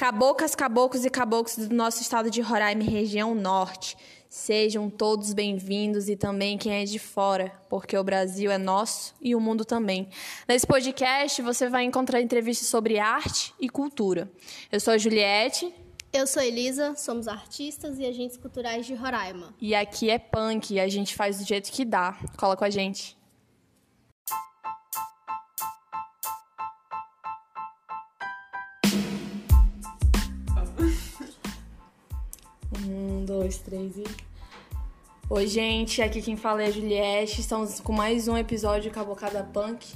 Cabocas, caboclos e caboclos do nosso estado de Roraima, região norte. Sejam todos bem-vindos e também quem é de fora, porque o Brasil é nosso e o mundo também. Nesse podcast você vai encontrar entrevistas sobre arte e cultura. Eu sou a Juliette. Eu sou Elisa, somos artistas e agentes culturais de Roraima. E aqui é punk a gente faz do jeito que dá. Cola com a gente. Um, dois, três e. Oi, gente, aqui quem fala é a Juliette. Estamos com mais um episódio Cabocada Punk.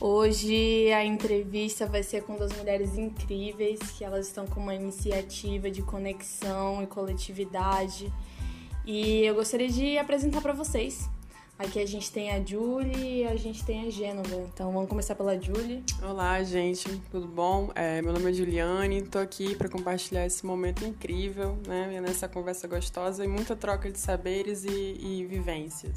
Hoje a entrevista vai ser com duas mulheres incríveis, que elas estão com uma iniciativa de conexão e coletividade. E eu gostaria de apresentar para vocês. Aqui a gente tem a Julie e a gente tem a Gênova. Então vamos começar pela Julie. Olá, gente, tudo bom? É, meu nome é Juliane, estou aqui para compartilhar esse momento incrível, né? Nessa conversa gostosa e muita troca de saberes e, e vivências.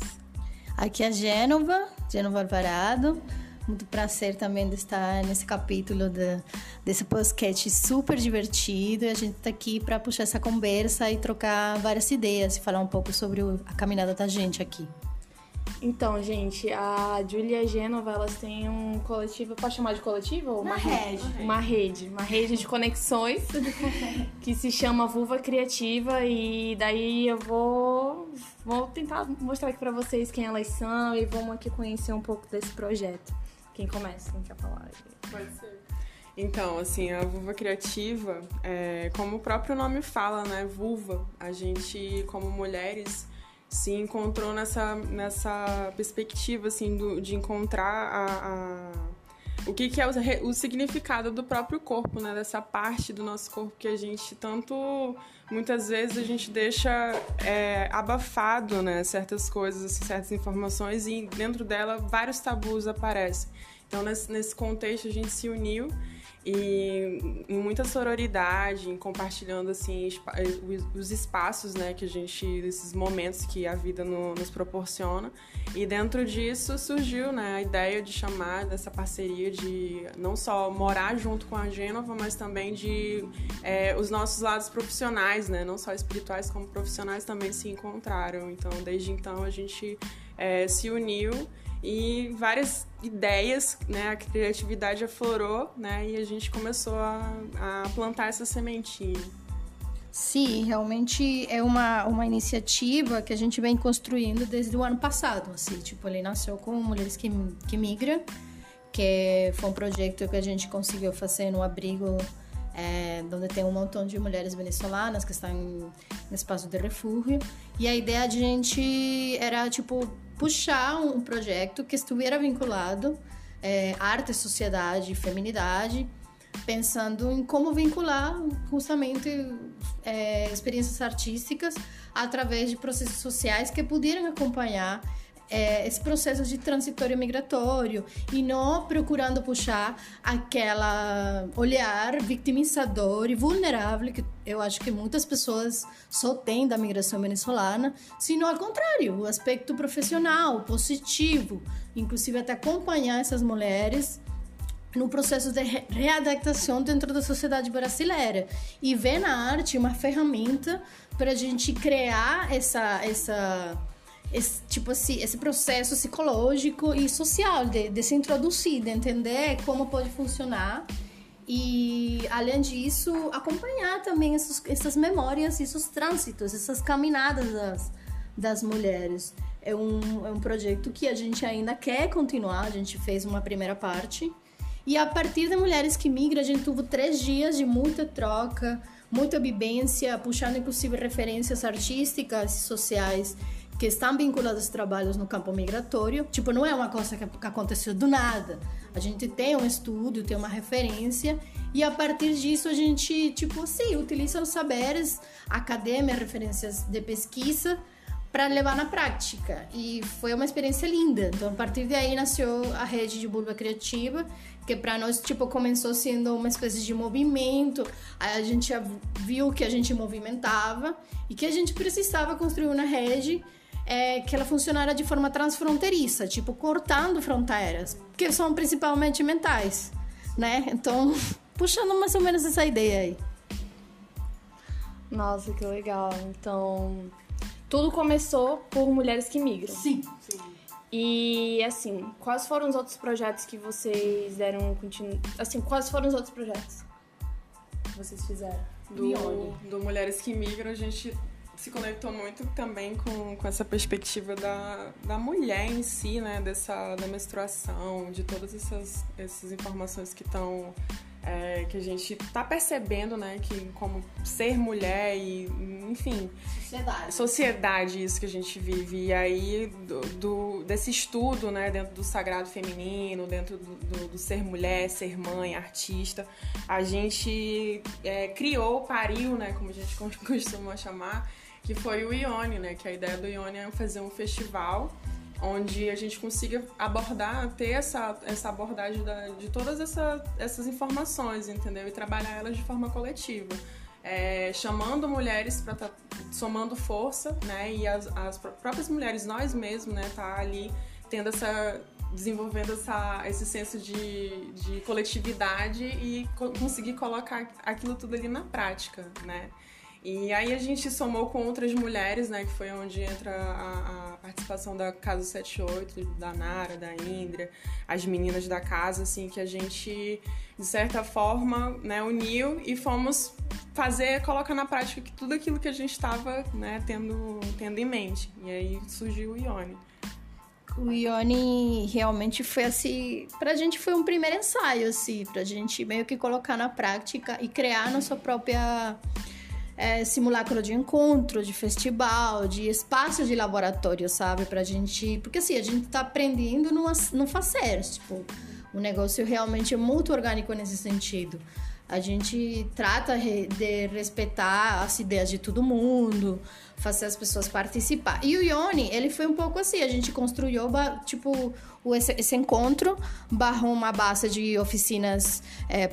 Aqui é a Gênova, Gênova Alvarado. Muito prazer também de estar nesse capítulo de, desse podcast super divertido. E a gente está aqui para puxar essa conversa e trocar várias ideias e falar um pouco sobre a caminhada da gente aqui. Então, gente, a Julia e a Gênova, elas têm um coletivo, pode chamar de coletivo? Uma, uma rede. rede. Uma rede, uma rede de conexões que se chama Vulva Criativa e daí eu vou, vou tentar mostrar aqui para vocês quem elas são e vamos aqui conhecer um pouco desse projeto. Quem começa? Quem quer falar? Pode ser. Então, assim, a vulva criativa, é, como o próprio nome fala, né? Vulva. A gente, como mulheres, se encontrou nessa, nessa perspectiva assim do, de encontrar a, a, o que, que é o, o, significado do próprio corpo, né? Dessa parte do nosso corpo que a gente tanto muitas vezes a gente deixa é, abafado, né? Certas coisas, assim, certas informações e dentro dela vários tabus aparecem. Então nesse, nesse contexto a gente se uniu e muita sororidade, compartilhando assim os espaços, né, que a gente esses momentos que a vida no, nos proporciona. E dentro disso surgiu, né, a ideia de chamar dessa parceria de não só morar junto com a Gênova, mas também de é, os nossos lados profissionais, né, não só espirituais como profissionais também se encontraram. Então, desde então a gente é, se uniu e várias ideias, né? A criatividade aflorou, né? E a gente começou a, a plantar essa sementinha. Sim, realmente é uma, uma iniciativa que a gente vem construindo desde o ano passado, assim, tipo, ele nasceu com Mulheres que, que Migram, que foi um projeto que a gente conseguiu fazer no abrigo é, onde tem um montão de mulheres venezuelanas que estão em, em espaço de refúgio. E a ideia de gente era, tipo, puxar um projeto que estivesse vinculado é, arte, sociedade e feminidade, pensando em como vincular justamente é, experiências artísticas através de processos sociais que pudessem acompanhar é, esse processo de transitório migratório e não procurando puxar aquela olhar vitimizador e vulnerável que eu acho que muitas pessoas só têm da migração venezuelana, sino ao contrário, o aspecto profissional, positivo, inclusive até acompanhar essas mulheres no processo de readaptação dentro da sociedade brasileira. E ver na arte uma ferramenta para a gente criar essa essa esse, tipo assim, esse processo psicológico e social de, de se introduzir, de entender como pode funcionar e, além disso, acompanhar também essas memórias, esses trânsitos, essas caminhadas das, das mulheres. É um, é um projeto que a gente ainda quer continuar, a gente fez uma primeira parte. E a partir de Mulheres que Migram, a gente teve três dias de muita troca, muita vivência, puxando inclusive referências artísticas e sociais que estão vinculados aos trabalhos no campo migratório. Tipo, não é uma coisa que, que aconteceu do nada. A gente tem um estudo, tem uma referência e a partir disso a gente, tipo, sim, utiliza os saberes acadêmicos, referências de pesquisa para levar na prática. E foi uma experiência linda. Então, a partir daí nasceu a rede de Bulba Criativa, que para nós, tipo, começou sendo uma espécie de movimento. Aí a gente viu que a gente movimentava e que a gente precisava construir uma rede é que ela funcionara de forma transfronteiriça, tipo cortando fronteiras, que são principalmente mentais, né? Então, puxando mais ou menos essa ideia aí. Nossa, que legal. Então, tudo começou por mulheres que migram. Sim. Sim. E assim, quais foram os outros projetos que vocês deram continu... assim, quais foram os outros projetos que vocês fizeram? Do, do Mulheres que Migram, a gente se conectou muito também com, com essa perspectiva da, da mulher em si, né? Dessa, da menstruação, de todas essas, essas informações que estão é, que a gente tá percebendo, né, que como ser mulher e, enfim, Sociedade. sociedade isso que a gente vive. E aí, do, do- desse estudo, né, dentro do sagrado feminino, dentro do, do- do ser mulher, ser mãe, artista, a gente é, criou, pariu, né, como a gente costuma chamar, que foi o Ione, né, que a ideia do Ione é fazer um festival onde a gente consiga abordar, ter essa, essa abordagem da- de todas essa- essas informações, entendeu? E trabalhar elas de forma coletiva. É, chamando mulheres para estar somando força, né? E as, as pró- próprias mulheres, nós mesmos, né? Tá ali tendo essa desenvolvendo essa, esse senso de, de coletividade e co- conseguir colocar aquilo tudo ali na prática, né? E aí a gente somou com outras mulheres, né? Que foi onde entra a, a participação da Casa 78, da Nara, da Indra, as meninas da casa, assim, que a gente, de certa forma, né, uniu e fomos fazer, colocar na prática tudo aquilo que a gente estava né, tendo, tendo em mente. E aí surgiu o Ione. O Ione realmente foi assim, pra gente foi um primeiro ensaio, assim, pra gente meio que colocar na prática e criar nossa própria é, simulacro de encontro, de festival, de espaço de laboratório, sabe? Pra gente. Porque assim, a gente tá aprendendo no, no fazer, tipo, o negócio realmente é muito orgânico nesse sentido. A gente trata de respeitar as ideias de todo mundo, fazer as pessoas participar. E o Ione, ele foi um pouco assim, a gente construiu, tipo, esse, encontro, barrou uma base de oficinas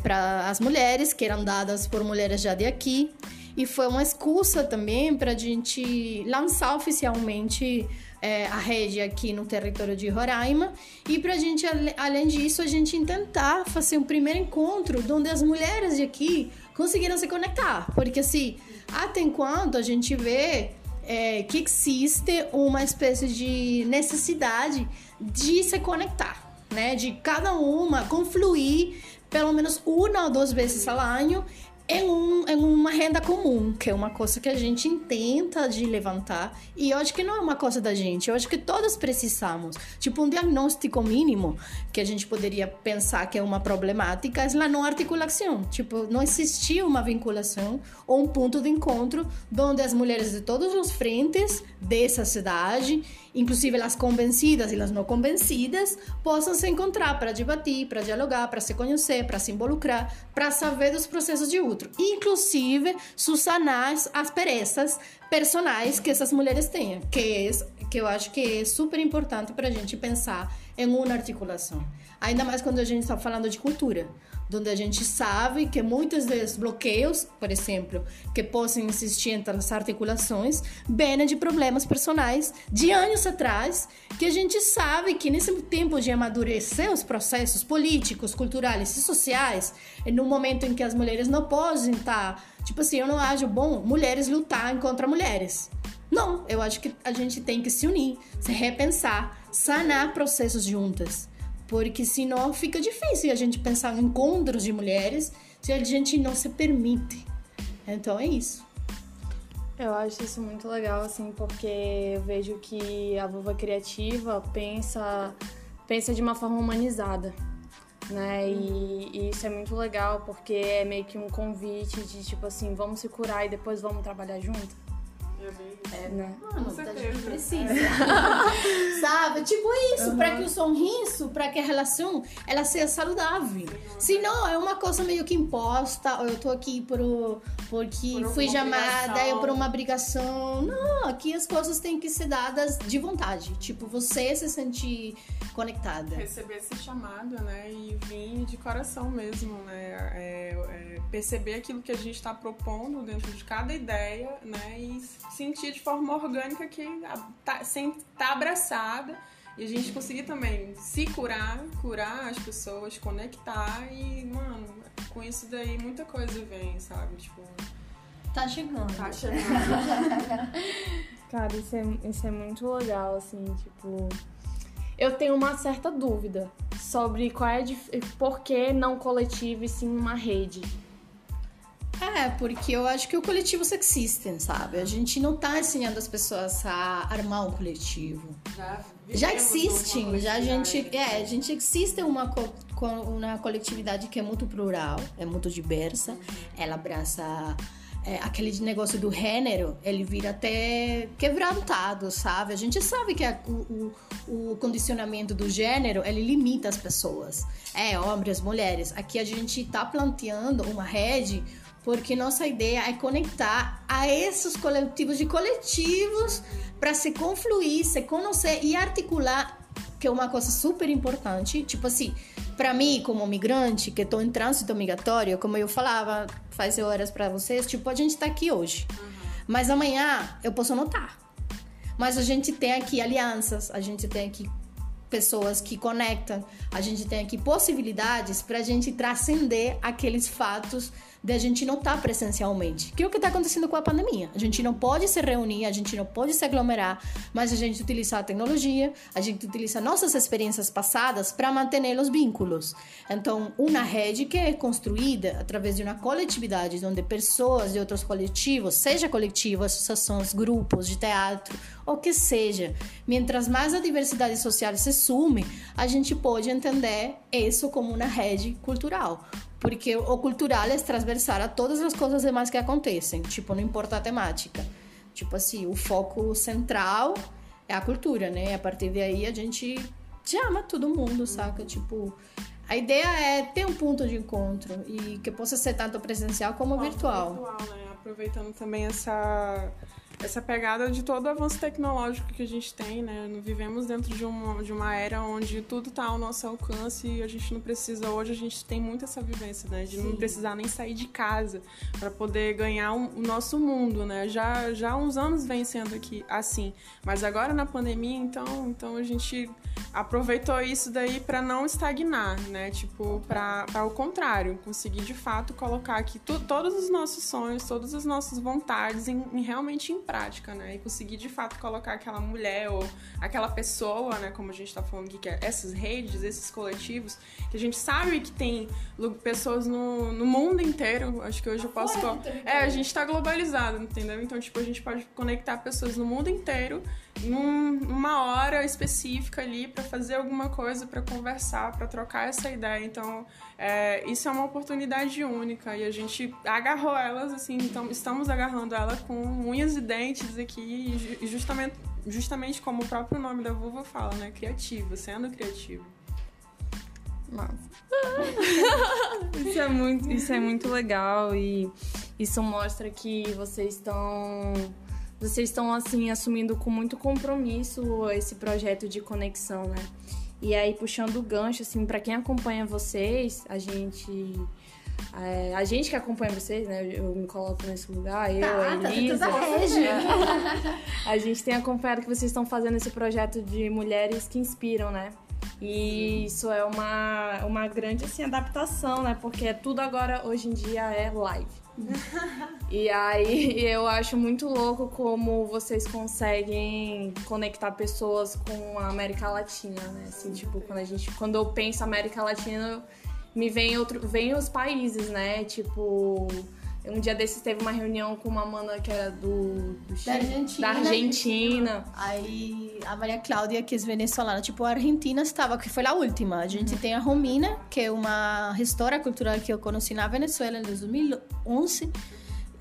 para as mulheres, que eram dadas por mulheres já de aqui. E foi uma excusa também para a gente lançar oficialmente é, a rede aqui no território de Roraima e para a gente, além disso, a gente tentar fazer um primeiro encontro onde as mulheres de aqui conseguiram se conectar. Porque assim, até enquanto a gente vê é, que existe uma espécie de necessidade de se conectar, né? De cada uma confluir pelo menos uma ou duas vezes ao ano em, um, em uma renda comum, que é uma coisa que a gente tenta de levantar. E eu acho que não é uma coisa da gente, eu acho que todos precisamos. Tipo, um diagnóstico mínimo que a gente poderia pensar que é uma problemática é a não articulação. Tipo, não existia uma vinculação ou um ponto de encontro onde as mulheres de todos os frentes dessa cidade, inclusive as convencidas e as não convencidas, possam se encontrar para debater, para dialogar, para se conhecer, para se involucrar, para saber dos processos de outro. Inclusive, susanar as perezas personais que essas mulheres têm, que, é, que eu acho que é super importante para a gente pensar em uma articulação. Ainda mais quando a gente está falando de cultura, onde a gente sabe que muitos dos bloqueios, por exemplo, que possam existir entre as articulações, vêm de problemas personais de anos atrás, que a gente sabe que nesse tempo de amadurecer os processos políticos, culturais e sociais, no momento em que as mulheres não podem estar, tipo assim, eu não acho bom mulheres lutarem contra mulheres. Não, eu acho que a gente tem que se unir, se repensar, sanar processos juntas. Porque senão fica difícil a gente pensar em encontros de mulheres se a gente não se permite. Então é isso. Eu acho isso muito legal, assim, porque eu vejo que a vulva criativa pensa, pensa de uma forma humanizada, né? E, e isso é muito legal, porque é meio que um convite de, tipo assim, vamos se curar e depois vamos trabalhar junto. É É, né? Mano, Com a gente certeza. precisa. Sabe? Tipo isso, para que o sorriso, para que a relação, ela seja saudável. Senão é uma coisa meio que imposta, ou eu tô aqui por, o- porque Por fui chamada, eu por uma obrigação. Não, aqui as coisas têm que ser dadas de vontade. Tipo, você se sentir conectada. receber esse chamado, né, e vir de coração mesmo, né, é, é, perceber aquilo que a gente está propondo dentro de cada ideia, né, e sentir de forma orgânica que a- tá, sem tá abraçada e a gente conseguir também se curar, curar as pessoas, conectar e, mano, com isso daí muita coisa vem, sabe? Tipo. Tá chegando. Tá chegando. Cara, isso é, isso é muito legal, assim, tipo. Eu tenho uma certa dúvida sobre qual é por que não coletivo e sim uma rede. É, porque eu acho que o coletivo sexista, sabe? A gente não tá ensinando as pessoas a armar um coletivo. Já, já existem, já a gente, é, a gente existe uma co uma coletividade que é muito plural, é muito diversa. Ela abraça é, aquele negócio do gênero, ele vira até quebrantado, sabe? A gente sabe que a, o, o, condicionamento do gênero, ele limita as pessoas. É, homens, mulheres. Aqui a gente tá planteando uma rede porque nossa ideia é conectar a esses coletivos de coletivos para se confluir, se conhecer e articular, que é uma coisa super importante. Tipo assim, para mim, como migrante, que estou em trânsito migratório, como eu falava faz horas para vocês, tipo, a gente está aqui hoje. Mas amanhã eu posso notar. Mas a gente tem aqui alianças, a gente tem aqui pessoas que conectam, a gente tem aqui possibilidades para a gente transcender aqueles fatos de a gente não estar tá presencialmente. Que é o que está acontecendo com a pandemia. A gente não pode se reunir, a gente não pode se aglomerar, mas a gente utiliza a tecnologia, a gente utiliza nossas experiências passadas para manter os vínculos. Então, uma rede que é construída através de uma coletividade, onde pessoas de outros coletivos, seja coletivo, associações, grupos de teatro, ou que seja, mientras mais a diversidade social se sume, a gente pode entender isso como uma rede cultural. Porque o cultural é transversal a todas as coisas demais que acontecem. Tipo, não importa a temática. Tipo assim, o foco central é a cultura, né? A partir daí a gente chama todo mundo, saca? Tipo, a ideia é ter um ponto de encontro e que possa ser tanto presencial como virtual. virtual né? Aproveitando também essa essa pegada de todo o avanço tecnológico que a gente tem, né? Vivemos dentro de uma, de uma era onde tudo está ao nosso alcance e a gente não precisa, hoje a gente tem muito essa vivência, né? De Sim. não precisar nem sair de casa para poder ganhar um, o nosso mundo, né? Já, já há uns anos vem sendo aqui assim, mas agora na pandemia, então, então a gente aproveitou isso daí para não estagnar, né? Tipo, para o contrário, conseguir de fato colocar aqui tu, todos os nossos sonhos, todas as nossas vontades em, em realmente em prática, né? E conseguir de fato colocar aquela mulher ou aquela pessoa, né? Como a gente tá falando aqui, que é essas redes, esses coletivos, que a gente sabe que tem pessoas no, no mundo inteiro. Acho que hoje eu posso. É, a gente tá globalizado, entendeu? Então, tipo, a gente pode conectar pessoas no mundo inteiro num, numa hora específica ali para fazer alguma coisa, para conversar, para trocar essa ideia. Então, é, isso é uma oportunidade única e a gente agarrou elas, assim, então estamos agarrando ela com unhas e dentes aqui, e justamente, justamente como o próprio nome da vulva fala, né? Criativa, sendo criativa. Isso, é muito, isso é muito legal e isso mostra que vocês estão vocês estão assim assumindo com muito compromisso esse projeto de conexão, né? E aí puxando o gancho assim para quem acompanha vocês, a gente é, a gente que acompanha vocês, né? Eu me coloco nesse lugar, eu, tá, a tá Elisa. Tá a gente tem acompanhado que vocês estão fazendo esse projeto de mulheres que inspiram, né? E isso é uma, uma grande assim, adaptação, né? Porque tudo agora, hoje em dia, é live e aí eu acho muito louco como vocês conseguem conectar pessoas com a América Latina, né? Assim, tipo, quando a gente. Quando eu penso América Latina, me vem outro. Vem os países, né? Tipo. Um dia desses teve uma reunião com uma mana que era do, do Chile, da Argentina. Da Argentina. Aí a Maria Cláudia, que é venezuelana, tipo, a Argentina estava, que foi a última. A gente uhum. tem a Romina, que é uma gestora cultural que eu conheci na Venezuela em 2011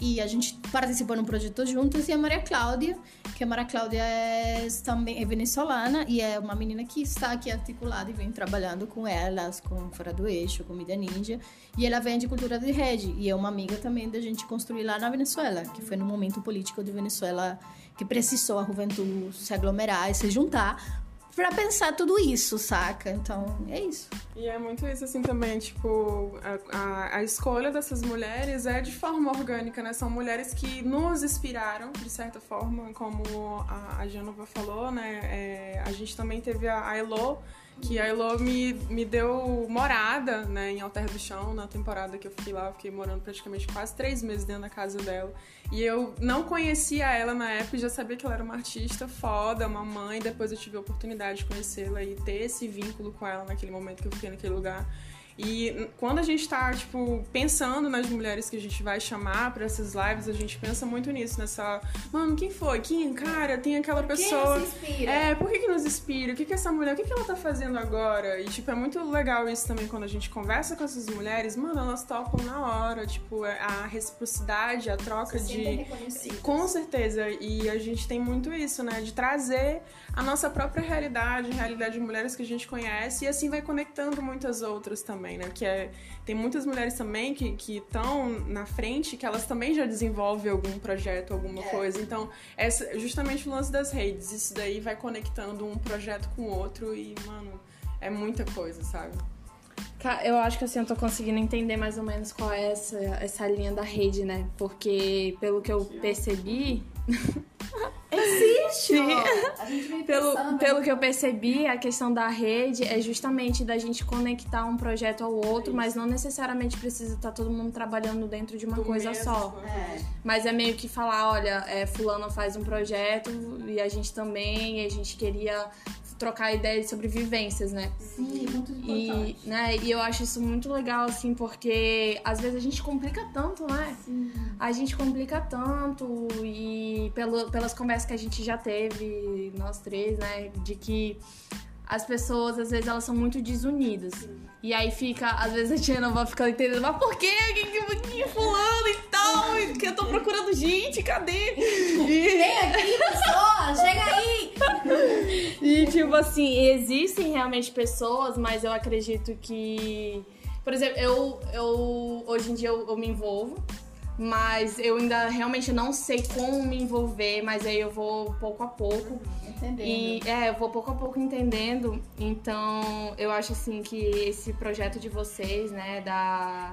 e a gente participou num projeto juntas e a Maria Cláudia, que a Maria Cláudia é, também é venezuelana e é uma menina que está aqui articulada e vem trabalhando com elas, com Fora do Eixo, com Mídia Ninja, e ela vem de cultura de rede e é uma amiga também da gente construir lá na Venezuela, que foi no momento político de Venezuela que precisou a juventude se aglomerar e se juntar para pensar tudo isso, saca? Então, é isso. E é muito isso, assim, também, tipo, a, a, a, escolha dessas mulheres é de forma orgânica, né? São mulheres que nos inspiraram, de certa forma, como a, a Janova falou, né? É, a gente também teve a, a Elo, que a Elo me, me deu morada, né, em Alter do Chão, na temporada que eu fiquei lá, eu fiquei morando praticamente quase três meses dentro da casa dela. E eu não conhecia ela na época, já sabia que ela era uma artista foda, uma mãe, depois eu tive a oportunidade de conhecê-la e ter esse vínculo com ela naquele momento que eu fiquei naquele lugar. E quando a gente tá, tipo, pensando nas mulheres que a gente vai chamar para essas lives, a gente pensa muito nisso, nessa. Mano, quem foi? Quem? Cara, tem aquela pessoa. Quem nos inspira? É, por que, que nos inspira? O que, que essa mulher, o que, que ela tá fazendo agora? E, tipo, é muito legal isso também quando a gente conversa com essas mulheres, mano, elas topam na hora, tipo, a reciprocidade, a troca Se de. Com certeza, e a gente tem muito isso, né? De trazer a nossa própria realidade, a realidade de mulheres que a gente conhece, e assim vai conectando muitas outras também, né? Que é, tem muitas mulheres também que estão na frente, que elas também já desenvolvem algum projeto, alguma coisa. Então, essa, justamente o lance das redes, isso daí vai conectando um projeto com o outro, e, mano, é muita coisa, sabe? Eu acho que assim, eu tô conseguindo entender mais ou menos qual é essa, essa linha da rede, né? Porque pelo que eu percebi. Existe! Sim. A gente vem Pelo, pensando, pelo que eu percebi, a questão da rede é justamente da gente conectar um projeto ao outro, mas não necessariamente precisa estar todo mundo trabalhando dentro de uma Do coisa mesmo, só. É. Mas é meio que falar, olha, é, fulano faz um projeto e a gente também, e a gente queria trocar ideias sobre vivências, né? Sim, muito E, importante. né, e eu acho isso muito legal, assim, porque às vezes a gente complica tanto, né? A gente complica tanto e pelo, pelas conversas que a gente já teve, nós três, né? De que as pessoas, às vezes, elas são muito desunidas. E aí fica, às vezes a tia não vai ficando entendendo, mas por quê? Que, que, que fulano e tal? E Que eu tô procurando gente, cadê? E... Vem aqui, pessoa! Chega aí! E, tipo assim, existem realmente pessoas, mas eu acredito que. Por exemplo, eu, eu hoje em dia eu, eu me envolvo, mas eu ainda realmente não sei como me envolver, mas aí eu vou pouco a pouco. Entendendo. E é, eu vou pouco a pouco entendendo. Então, eu acho assim que esse projeto de vocês, né, da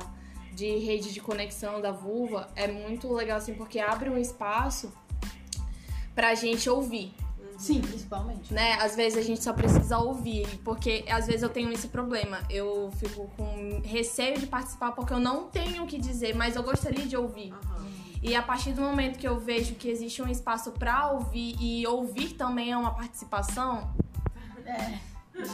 de rede de conexão da vulva é muito legal assim porque abre um espaço pra gente ouvir Sim, principalmente. né? Às vezes a gente só precisa ouvir, porque às vezes eu tenho esse problema. Eu fico com receio de participar porque eu não tenho o que dizer, mas eu gostaria de ouvir. E a partir do momento que eu vejo que existe um espaço pra ouvir e ouvir também é uma participação, É.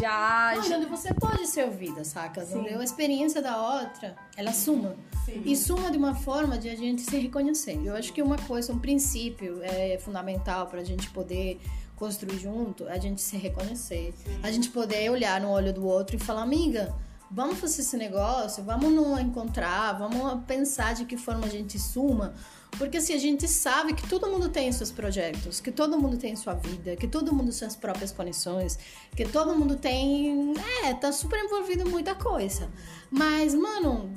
já, onde você pode ser ouvida, saca? Onde a experiência da outra, ela suma. E suma de uma forma de a gente se reconhecer. Eu acho que uma coisa, um princípio é fundamental pra gente poder construir junto, a gente se reconhecer. A gente poder olhar no olho do outro e falar, amiga, vamos fazer esse negócio, vamos nos encontrar, vamos pensar de que forma a gente suma. Porque assim, a gente sabe que todo mundo tem seus projetos, que todo mundo tem sua vida, que todo mundo tem as próprias conexões, que todo mundo tem. É, tá super envolvido em muita coisa. Mas, mano,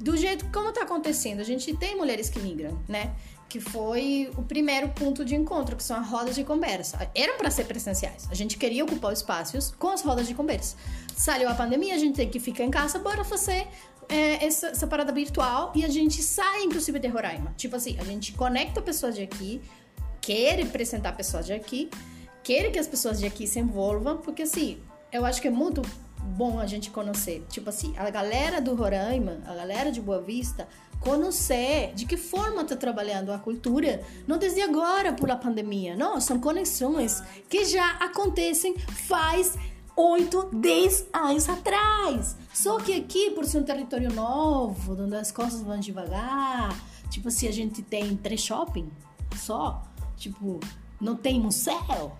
do jeito como tá acontecendo, a gente tem mulheres que migram, né? Que foi o primeiro ponto de encontro, que são as rodas de conversa. Eram para ser presenciais. A gente queria ocupar os espaços com as rodas de conversa. Saiu a pandemia, a gente tem que ficar em casa, bora fazer é, essa, essa parada virtual e a gente sai, inclusive, de Roraima. Tipo assim, a gente conecta pessoas de aqui, quer representar pessoas de aqui, quer que as pessoas de aqui se envolvam, porque assim, eu acho que é muito bom a gente conhecer. Tipo assim, a galera do Roraima, a galera de Boa Vista, conhecer de que forma está trabalhando a cultura, não desde agora por a pandemia, não, são conexões que já acontecem faz 8, 10 anos atrás. Só que aqui, por ser um território novo, onde as coisas vão devagar, tipo assim, a gente tem três shopping só, tipo, não tem museu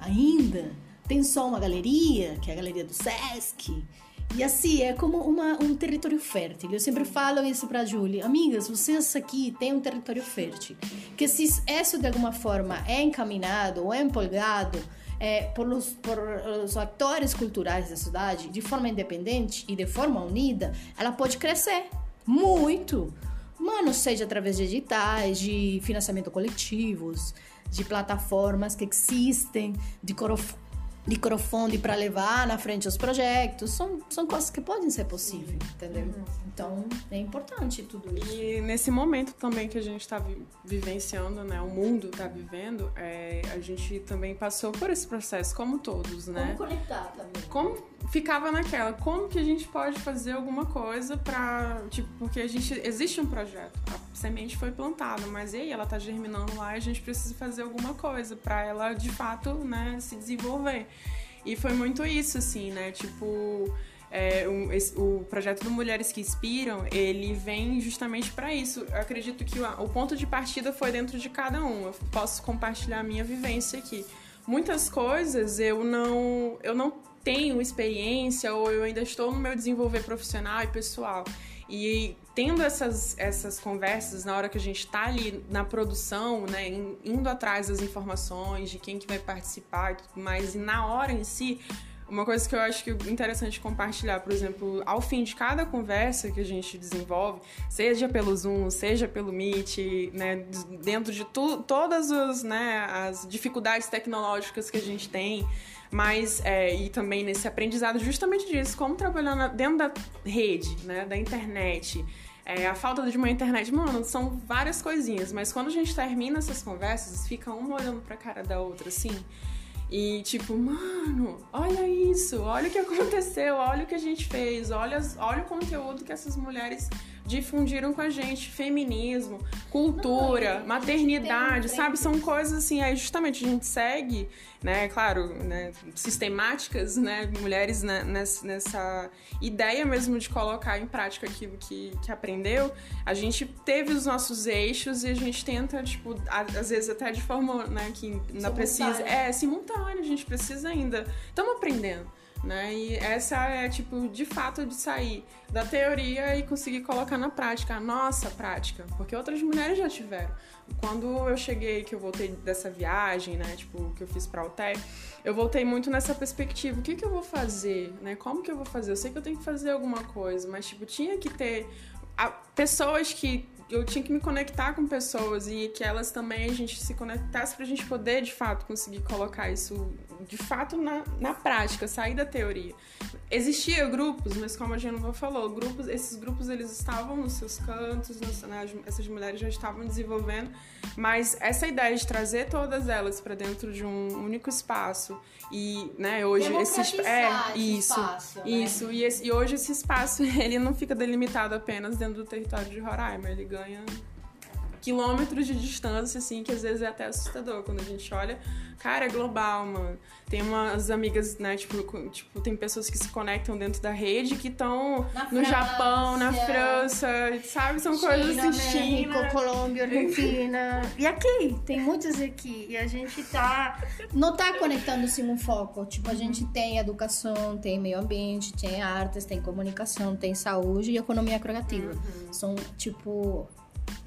ainda, tem só uma galeria, que é a galeria do Sesc. E assim, é como uma, um território fértil. Eu sempre falo isso pra Julie. Amigas, vocês aqui têm um território fértil. Que se isso de alguma forma é encaminhado ou é empolgado é, por, os, por os atores culturais da cidade, de forma independente e de forma unida, ela pode crescer muito. Mano, seja através de editais, de financiamento coletivos, de plataformas que existem, de microfone para levar na frente os projetos. São, são coisas que podem ser possíveis, entendeu? Então, é importante tudo isso. E nesse momento também que a gente está vi vivenciando, né? O mundo está vivendo, é, a gente também passou por esse processo, como todos, né? Como conectar também. Como ficava naquela, como que a gente pode fazer alguma coisa para tipo, porque a gente existe um projeto, a semente foi plantada, mas e aí ela tá germinando lá e a gente precisa fazer alguma coisa para ela de fato, né, se desenvolver. E foi muito isso assim, né? Tipo, é, um, esse, o projeto do Mulheres que Inspiram, ele vem justamente para isso. Eu acredito que o, o ponto de partida foi dentro de cada um. Eu posso compartilhar a minha vivência aqui. Muitas coisas eu não, eu não tenho experiência ou eu ainda estou no meu desenvolver profissional e pessoal. E tendo essas, essas conversas na hora que a gente está ali na produção, né, indo atrás das informações de quem que vai participar e tudo mais, e na hora em si, uma coisa que eu acho que é interessante compartilhar, por exemplo, ao fim de cada conversa que a gente desenvolve, seja pelo Zoom, seja pelo Meet, né, dentro de tu, todas as, né, as dificuldades tecnológicas que a gente tem, mas é, e também nesse aprendizado justamente disso, como trabalhar na, dentro da rede, né, da internet. É, a falta de uma internet, mano, são várias coisinhas, mas quando a gente termina essas conversas, fica uma olhando pra cara da outra, assim. E tipo, mano, olha isso, olha o que aconteceu, olha o que a gente fez, olha, olha o conteúdo que essas mulheres difundiram com a gente, feminismo, cultura, maternidade, sabe? São coisas assim, aí justamente a gente segue, né, claro, né, sistemáticas, né, mulheres né, nessa, nessa, ideia mesmo de colocar em prática aquilo que, que aprendeu, a gente teve os nossos eixos e a gente tenta, tipo, às vezes até de forma, né, que ainda precisa, é, simultâneo, a gente precisa ainda, estamos aprendendo né? E essa é, tipo, de fato de sair da teoria e conseguir colocar na prática, a nossa prática, porque outras mulheres já tiveram. Quando eu cheguei, que eu voltei dessa viagem, né, tipo, que eu fiz pra Alté, eu voltei muito nessa perspectiva, o que que eu vou fazer, né? Como que eu vou fazer? Eu sei que eu tenho que fazer alguma coisa, mas, tipo, tinha que ter pessoas que eu tinha que me conectar com pessoas e que elas também a gente se conectasse pra gente poder de fato conseguir colocar isso de fato na, na prática, sair da teoria. Existia grupos, mas como a Genova falou, grupos, esses grupos eles estavam nos seus cantos, nos, né, essas mulheres já estavam desenvolvendo, mas essa ideia de trazer todas elas para dentro de um único espaço e, né, hoje esse é isso, espaço, né? isso e, esse, e hoje esse espaço ele não fica delimitado apenas dentro do território de Roraima, ele ganha quilômetros de distância, assim, que às vezes é até assustador quando a gente olha. Cara, é global, mano. Tem umas amigas, né, tipo, tipo tem pessoas que se conectam dentro da rede que estão no Japão, na França, sabe? São China, coisas assim, México, China. Colômbia, Argentina. e aqui, tem muitas aqui. E a gente tá. Não tá conectando-se um foco. Tipo, a gente tem educação, tem meio ambiente, tem artes, tem comunicação, tem saúde e economia criativa. Uhum. São, tipo,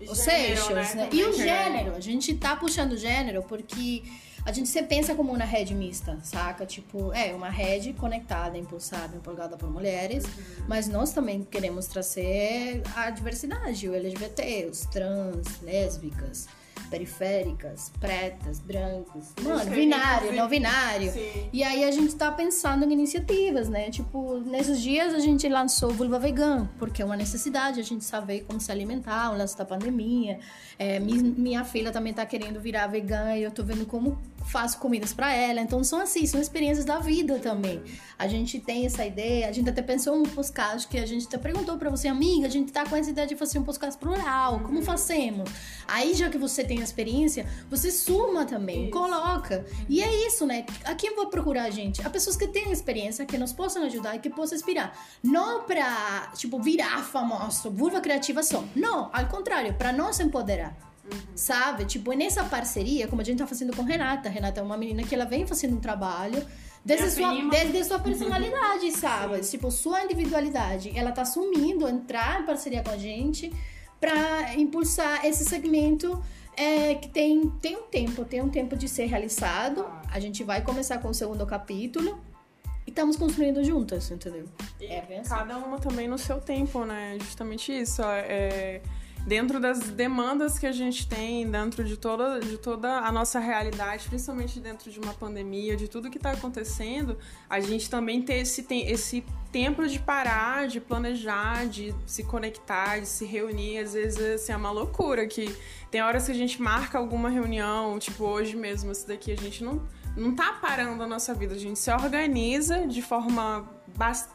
os Seychelles, né? né? E o gênero, a gente tá puxando gênero porque a gente se pensa como uma rede mista, saca? Tipo, é uma rede conectada, impulsada, empolgada por mulheres, uhum. mas nós também queremos trazer a diversidade, o LGBT, os trans, lésbicas periféricas, pretas, brancas, mano, binário, não binário. Sim. E aí a gente tá pensando em iniciativas, né? Tipo, nesses dias a gente lançou Vulva Vegan, porque é uma necessidade a gente saber como se alimentar, o lance da pandemia. É, minha filha também tá querendo virar vegana e eu tô vendo como faço comidas para ela. Então são assim, são experiências da vida também. A gente tem essa ideia, a gente até pensou um podcast que a gente até perguntou para você, amiga, a gente tá com essa ideia de fazer um podcast plural, como uhum. fazemos? Aí já que você tem a experiência, você suma também, isso. coloca. E é isso, né? A quem vou procurar, gente? A pessoas que têm experiência, que nos possam ajudar e que possam inspirar. Não pra, tipo, virar famoso, vulva criativa só. Não, ao contrário, para nos empoderar. Uhum. Sabe? Tipo, nessa parceria, como a gente tá fazendo com Renata. Renata é uma menina que ela vem fazendo um trabalho desde sua, desde sua personalidade, sabe? tipo, sua individualidade. Ela tá assumindo entrar em parceria com a gente para impulsar esse segmento é, que tem, tem um tempo, tem um tempo de ser realizado. A gente vai começar com o segundo capítulo. E estamos construindo juntas, entendeu? É, assim. Cada uma também no seu tempo, né? Justamente isso. É, dentro das demandas que a gente tem, dentro de toda, de toda a nossa realidade, principalmente dentro de uma pandemia, de tudo que está acontecendo, a gente também ter esse, tem, esse tempo de parar, de planejar, de se conectar, de se reunir. Às vezes assim, é uma loucura que tem horas que a gente marca alguma reunião, tipo hoje mesmo, esse daqui a gente não, não tá parando a nossa vida, a gente se organiza de forma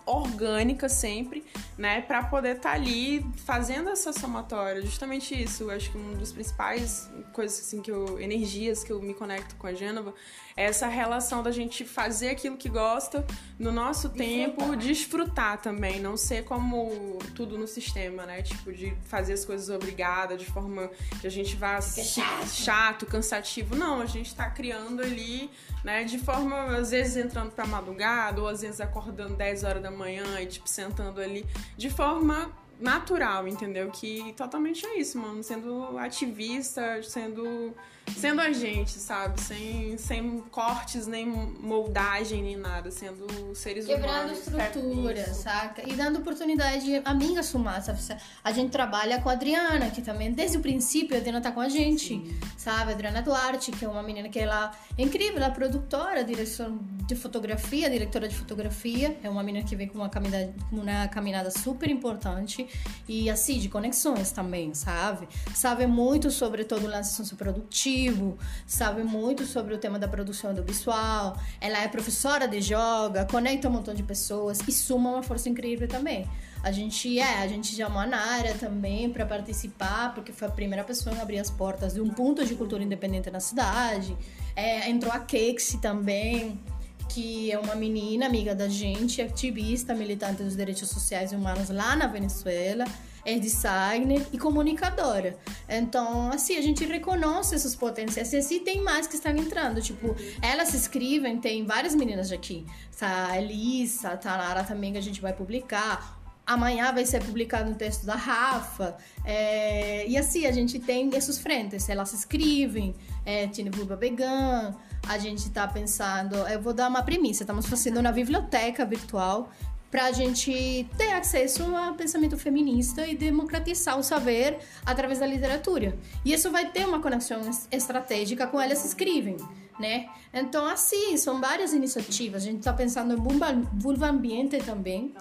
orgânica sempre, né, para poder estar tá ali fazendo essa somatória. Justamente isso, eu acho que um dos principais coisas assim que eu energias que eu me conecto com a Gênova é essa relação da gente fazer aquilo que gosta no nosso tempo, desfrutar também, não ser como tudo no sistema, né? Tipo de fazer as coisas obrigada, de forma que a gente vá chato. chato, cansativo. Não, a gente tá criando ali, né, de forma às vezes entrando para madrugada ou às vezes acordando 10 horas da manhã e, tipo, sentando ali de forma natural, entendeu? Que totalmente é isso, mano. Sendo ativista, sendo sendo a gente, sabe? Sem, sem cortes, nem moldagem, nem nada. Sendo seres Quebrando humanos. Quebrando estrutura, saca? E dando oportunidade a mim assumar, sabe? A gente trabalha com a Adriana, que também, desde o princípio, a Adriana tá com a gente, Sim. sabe? A Adriana Duarte, que é uma menina que ela é incrível, ela é produtora, direção de fotografia, diretora de fotografia. É uma menina que vem com uma caminhada, uma caminhada super importante. E assim, de conexões também, sabe? Sabe muito sobre todo o lance socioprodutivo sabe muito sobre o tema da produção audiovisual, ela é professora de yoga, conecta um montão de pessoas e suma uma força incrível também. A gente é, a gente chamou a Nara também para participar, porque foi a primeira pessoa a abrir as portas de um ponto de cultura independente na cidade. É, entrou a Kexi também, que é uma menina amiga da gente, ativista, militante dos direitos sociais e humanos lá na Venezuela é designer e comunicadora. Então, assim, a gente reconhece essas potências. E assim, tem mais que estão entrando. Tipo, elas escrevem, tem várias meninas aqui. Tá a Elisa, tá a Lara também, que a gente vai publicar. Amanhã vai ser publicado um texto da Rafa. É, e assim, a gente tem essas frentes. Elas escrevem, é, Tine Began. A gente está pensando, eu vou dar uma premissa, estamos fazendo uma biblioteca virtual para a gente ter acesso a pensamento feminista e democratizar o saber através da literatura. E isso vai ter uma conexão estratégica com elas escrevem, né? Então, assim, são várias iniciativas. A gente está pensando em vulva, ambiente também.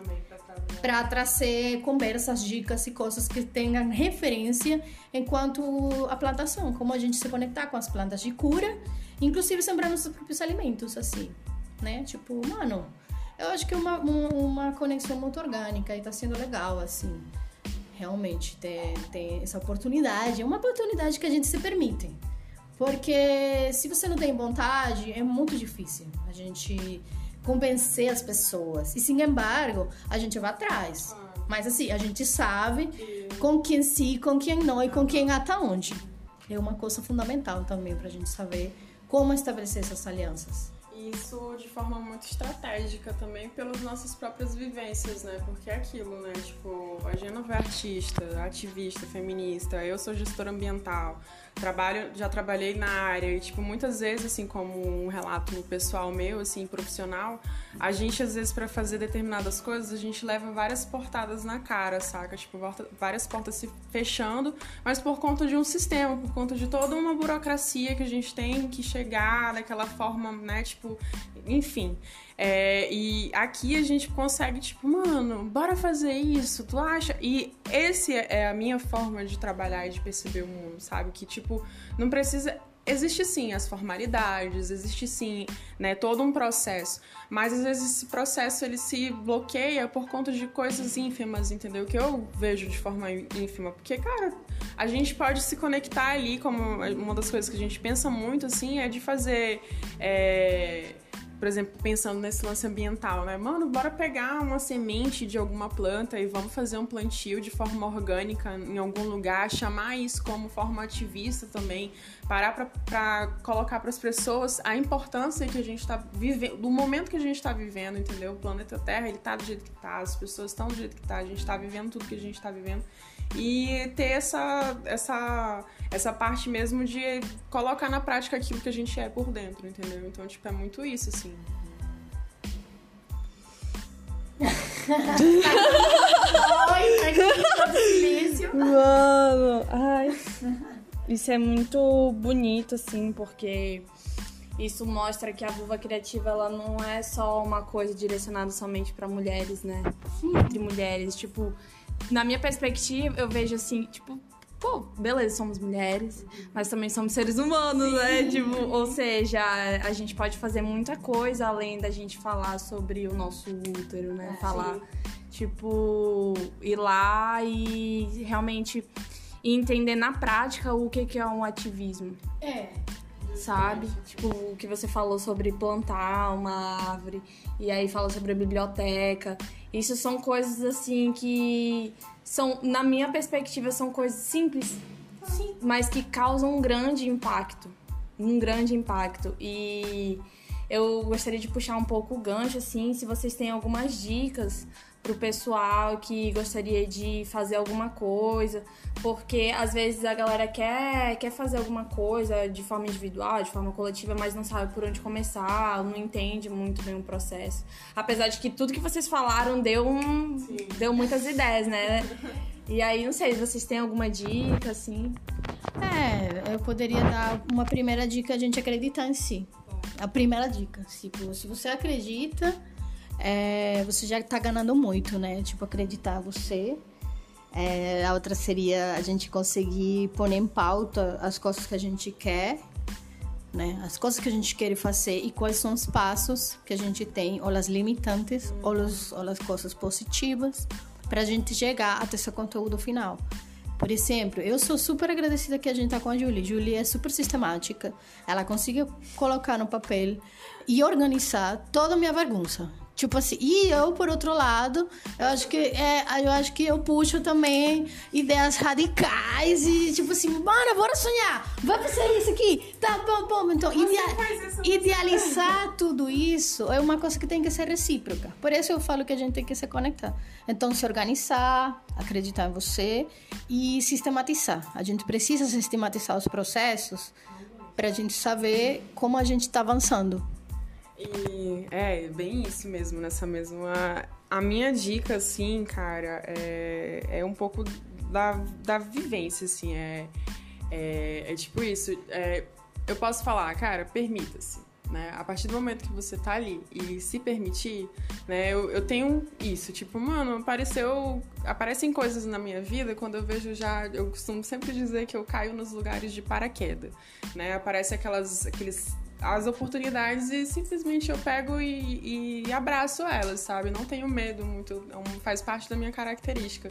para trazer conversas, dicas e coisas que tenham referência enquanto a plantação, como a gente se conectar com as plantas de cura, inclusive sembrar nossos próprios alimentos, assim, né? Tipo, mano, eu acho que é uma, uma conexão muito orgânica e tá sendo legal, assim. Realmente, ter, ter essa oportunidade. É uma oportunidade que a gente se permite. Porque se você não tem vontade, é muito difícil a gente convencer as pessoas. E, sem embargo, a gente vai atrás. Mas, assim, a gente sabe com quem sim, com quem não e com quem até onde. É uma coisa fundamental também pra gente saber como estabelecer essas alianças isso de forma muito estratégica também pelas nossas próprias vivências, né? Porque é aquilo, né? Tipo, a Genova é artista, ativista, feminista, eu sou gestora ambiental, trabalho, já trabalhei na área e, tipo, muitas vezes, assim, como um relato pessoal meu, assim, profissional, a gente, às vezes, para fazer determinadas coisas, a gente leva várias portadas na cara, saca? Tipo, várias portas se fechando, mas por conta de um sistema, por conta de toda uma burocracia que a gente tem que chegar daquela forma, né? Tipo, enfim. É, e aqui a gente consegue, tipo, mano, bora fazer isso, tu acha? E esse é a minha forma de trabalhar e de perceber o mundo, sabe? Que, tipo, não precisa. Existe sim as formalidades, existe sim, né, todo um processo, mas às vezes esse processo ele se bloqueia por conta de coisas ínfimas, entendeu? Que eu vejo de forma ínfima, porque cara, a gente pode se conectar ali, como uma das coisas que a gente pensa muito assim é de fazer é por exemplo, pensando nesse lance ambiental, né? Mano, bora pegar uma semente de alguma planta e vamos fazer um plantio de forma orgânica em algum lugar, chamar isso como forma ativista também, parar para colocar para as pessoas a importância que a gente está vivendo, do momento que a gente está vivendo, entendeu? O planeta Terra, ele tá do jeito que tá, as pessoas estão do jeito que tá, a gente está vivendo tudo que a gente está vivendo e ter essa, essa, essa parte mesmo de colocar na prática aquilo que a gente é por dentro, entendeu? Então, tipo, é muito isso, assim. Mano, ai. Isso é muito bonito, assim, porque isso mostra que a vulva criativa ela não é só uma coisa direcionada somente para mulheres, né? Entre mulheres, tipo, na minha perspectiva, eu vejo assim, tipo, pô, beleza, somos mulheres, mas também somos seres humanos, né? Tipo, ou seja, a gente pode fazer muita coisa além da gente falar sobre o nosso útero, né? Falar, tipo, ir lá e realmente entender na prática o que que é um ativismo É. sabe? Tipo, o que você falou sobre plantar uma árvore, e aí fala sobre a biblioteca. Isso são coisas assim que são, na minha perspectiva, são coisas simples, mas que causam um grande impacto. Um grande impacto. E eu gostaria de puxar um pouco o gancho, assim, se vocês têm algumas dicas pro pessoal que gostaria de fazer alguma coisa, porque às vezes a galera quer, quer fazer alguma coisa de forma individual, de forma coletiva, mas não sabe por onde começar, não entende muito bem o processo. Apesar de que tudo que vocês falaram deu, um, deu muitas ideias, né? E aí, não sei se vocês têm alguma dica, assim. É, eu poderia dar uma primeira dica, a gente acreditar em si. A primeira dica, tipo, se você acredita, é, você já tá ganhando muito, né? Tipo, acreditar você. É, a outra seria a gente conseguir pôr em pauta as coisas que a gente quer, né? As coisas que a gente quer fazer e quais são os passos que a gente tem, ou as limitantes, ou, os, ou as coisas positivas, para a gente chegar até esse conteúdo final. Por exemplo, eu sou super agradecida que a gente tá com a Julie. Julie é super sistemática. Ela conseguiu colocar no papel e organizar toda a minha bagunça. Tipo assim, e eu, por outro lado, eu acho que é, eu acho que eu puxo também ideias radicais e tipo assim, bora, bora sonhar, vai fazer isso aqui, tá bom, bom. Então, idea- você idealizar tudo isso é uma coisa que tem que ser recíproca. Por isso eu falo que a gente tem que se conectar. Então, se organizar, acreditar em você e sistematizar. A gente precisa sistematizar os processos para a gente saber como a gente está avançando. E é bem isso mesmo, nessa mesma. A minha dica, assim, cara, é, é um pouco da, da vivência, assim. É, é, é tipo isso. é, eu posso falar, cara, permita-se. Né? A partir do momento que você tá ali e se permitir, né? Eu, eu tenho isso, tipo, mano, apareceu. Aparecem coisas na minha vida quando eu vejo já. Eu costumo sempre dizer que eu caio nos lugares de paraquedas. Né? Aparece aquelas, aqueles as oportunidades e simplesmente eu pego e, e abraço elas, sabe? Não tenho medo muito, faz parte da minha característica.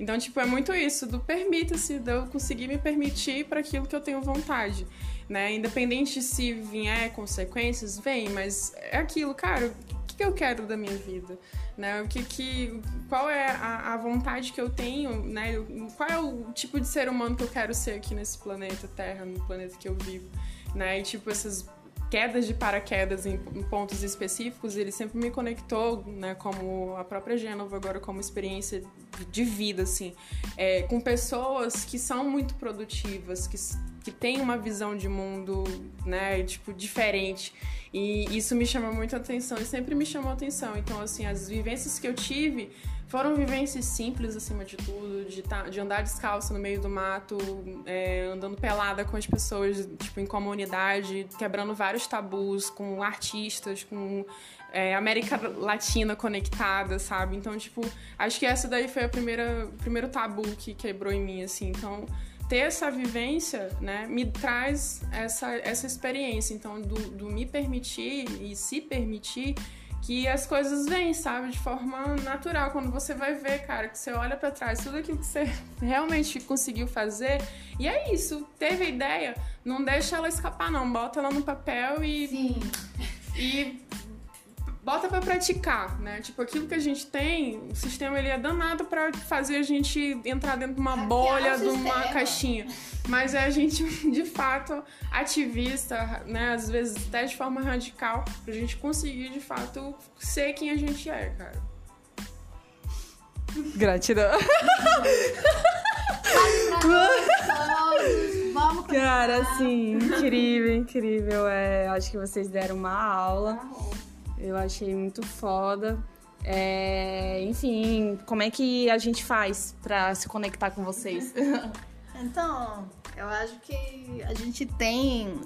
Então, tipo, é muito isso, do permita-se, de eu conseguir me permitir para aquilo que eu tenho vontade, né? Independente se vier consequências, vem, mas é aquilo, cara, o que, eu quero da minha vida? Né? O que, que, qual é a, a vontade que eu tenho, né? Qual é o tipo de ser humano que eu quero ser aqui nesse planeta Terra, no planeta que eu vivo, né? E tipo, essas quedas de paraquedas em, pontos específicos, ele sempre me conectou, né, como a própria Gênova agora como experiência de, vida, assim, é, com pessoas que são muito produtivas, que, que têm uma visão de mundo, né, tipo, diferente. E isso me chama muito atenção e sempre me chamou atenção. Então, assim, as vivências que eu tive foram vivências simples, acima de tudo, de, tá- de andar descalço no meio do mato, é, andando pelada com as pessoas, tipo, em comunidade, quebrando vários tabus, com artistas, com é, América Latina conectada, sabe? Então, tipo, acho que essa daí foi a primeira, primeiro tabu que quebrou em mim, assim. Então, ter essa vivência, né, me traz essa, essa experiência. Então, do, do me permitir e se permitir que as coisas vêm, sabe, de forma natural. Quando você vai ver, cara, que você olha pra trás, tudo aquilo que você realmente conseguiu fazer, e é isso, teve a ideia, não deixa ela escapar, não, bota ela no papel e, Sim. e bota pra praticar, né? Tipo, aquilo que a gente tem, o sistema ele é danado pra fazer a gente entrar dentro de uma Hackear bolha, de uma caixinha. Mas é a gente, de fato, ativista, né? Às vezes até de forma radical, pra gente conseguir, de fato, ser quem a gente é, cara. Gratidão. Vamos Cara, assim, incrível, incrível. É, acho que vocês deram uma aula. Eu achei muito foda. É, enfim, como é que a gente faz para se conectar com vocês? Então, eu acho que a gente tem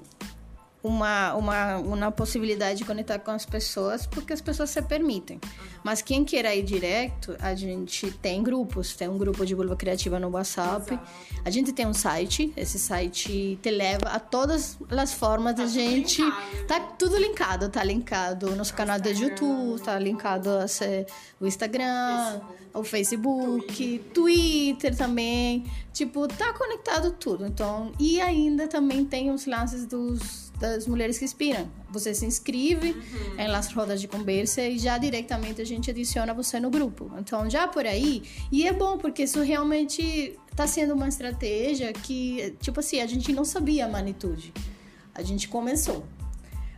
uma, uma, uma possibilidade de conectar com as pessoas porque as pessoas se permitem. Mas quem queira ir direto, a gente tem grupos. Tem um grupo de vulva criativa no WhatsApp. Exato. A gente tem um site. Esse site te leva a todas as formas tá da gente. Linkado. Tá tudo linkado. Tá linkado nosso canal do YouTube, tá linkado o Instagram, Facebook. O Facebook, Twitter. Também. Tipo, tá conectado tudo. Então, e ainda também tem os lances dos das mulheres que inspiram. Você se inscreve uhum. em las rodas de conversa e já diretamente a gente adiciona você no grupo. Então, já por aí. E é bom, porque isso realmente está sendo uma estratégia que, tipo assim, a gente não sabia a magnitude. A gente começou.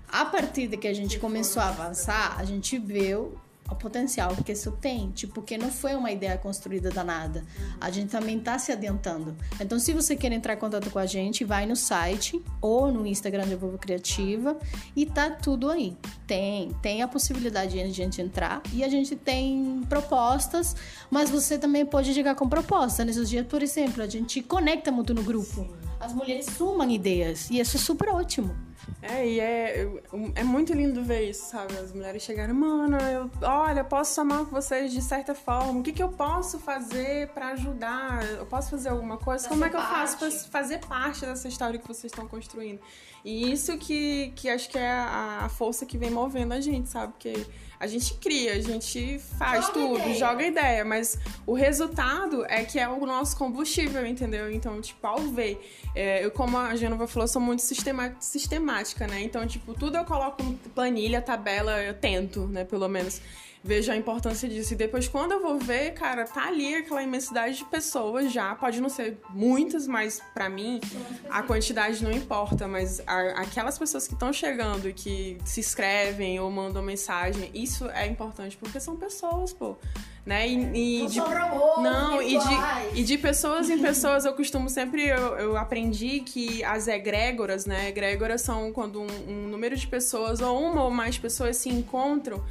A partir de que a gente começou a avançar, a gente viu o potencial que isso tem, tipo, porque não foi uma ideia construída da nada. A gente também está se adiantando. Então, se você quer entrar em contato com a gente, vai no site ou no Instagram de Evolvo Criativa e tá tudo aí. Tem, tem a possibilidade de a gente entrar e a gente tem propostas, mas você também pode chegar com proposta. Nesses dias, por exemplo, a gente conecta muito no grupo. As mulheres sumam ideias e isso é super ótimo. É, e é, é muito lindo ver isso, sabe? As mulheres chegaram, mano, eu, olha, posso com vocês de certa forma. O que, que eu posso fazer para ajudar? Eu posso fazer alguma coisa? Como é que parte. eu faço para fazer parte dessa história que vocês estão construindo? E isso que, que acho que é a, a força que vem movendo a gente, sabe? Porque a gente cria, a gente faz joga tudo, ideia. joga ideia, mas o resultado é que é o nosso combustível, entendeu? Então, tipo, ao ver, é, eu, como a Genova falou, sou muito sistemática, né? Então, tipo, tudo eu coloco planilha, tabela, eu tento, né, pelo menos vejo a importância disso. E depois, quando eu vou ver, cara, tá ali aquela imensidade de pessoas já. Pode não ser muitas, mas para mim a quantidade não importa. Mas a, aquelas pessoas que estão chegando que se inscrevem ou mandam mensagem, isso é importante porque são pessoas, pô. Né? E, e de, não, e de, e de pessoas em pessoas, eu costumo sempre, eu, eu aprendi que as egrégoras, né? Egrégoras são quando um, um número de pessoas ou uma ou mais pessoas se encontram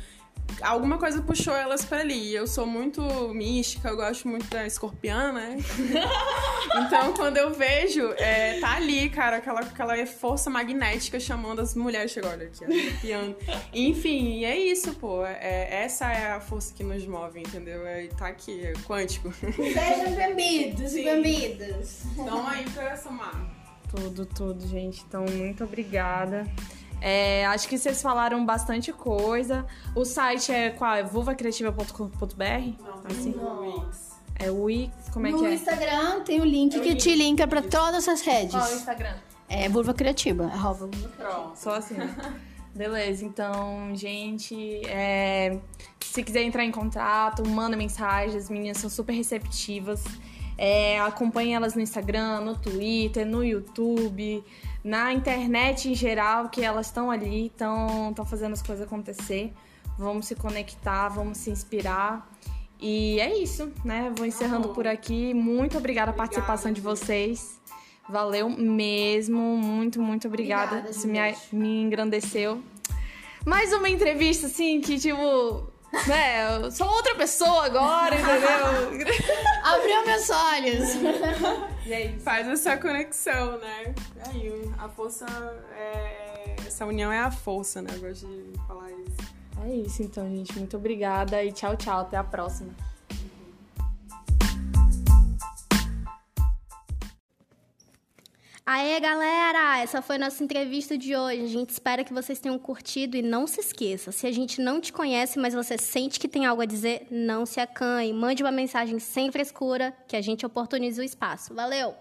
alguma coisa puxou elas para ali. Eu sou muito mística, eu gosto muito da escorpiã, né? então, quando eu vejo, é, tá ali, cara, aquela, aquela força magnética chamando as mulheres. Chegou, olha aqui, escorpião. Enfim, é isso, pô. É, essa é a força que nos move, entendeu? É, tá aqui, é quântico. Sejam bem-vindos bem-vindas. Então aí pra somar. Tudo, tudo, gente. Então, muito obrigada. É, acho que vocês falaram bastante coisa. O site é qual? É vulvacreativa.com.br? Não, assim? Wix. É o Wix? Como é no que é? No Instagram tem o link é o que link. te linka pra todas as redes. Qual é o Instagram? É Vulva Criativa. Arroba Pronto. Só assim. Beleza, então, gente, é, se quiser entrar em contato, manda mensagem, as meninas são super receptivas. É, acompanhe elas no Instagram, no Twitter, no YouTube na internet em geral, que elas estão ali, estão fazendo as coisas acontecer. Vamos se conectar, vamos se inspirar. E é isso, né? Vou encerrando por aqui. Muito obrigada a participação de vocês. Valeu mesmo. Muito, muito obrigada. obrigada Isso me, me engrandeceu. Mais uma entrevista, assim, que tipo né? Eu sou outra pessoa agora, entendeu? Abriu meus olhos. E aí, faz essa conexão, né? Aí, a força é... Essa união é a força, né? Eu gosto de falar isso. É isso, então, gente. Muito obrigada e tchau, tchau. Até a próxima. Aê, galera! Essa foi nossa entrevista de hoje. A gente espera que vocês tenham curtido e não se esqueça, se a gente não te conhece, mas você sente que tem algo a dizer, não se acanhe. Mande uma mensagem sem frescura que a gente oportuniza o espaço. Valeu!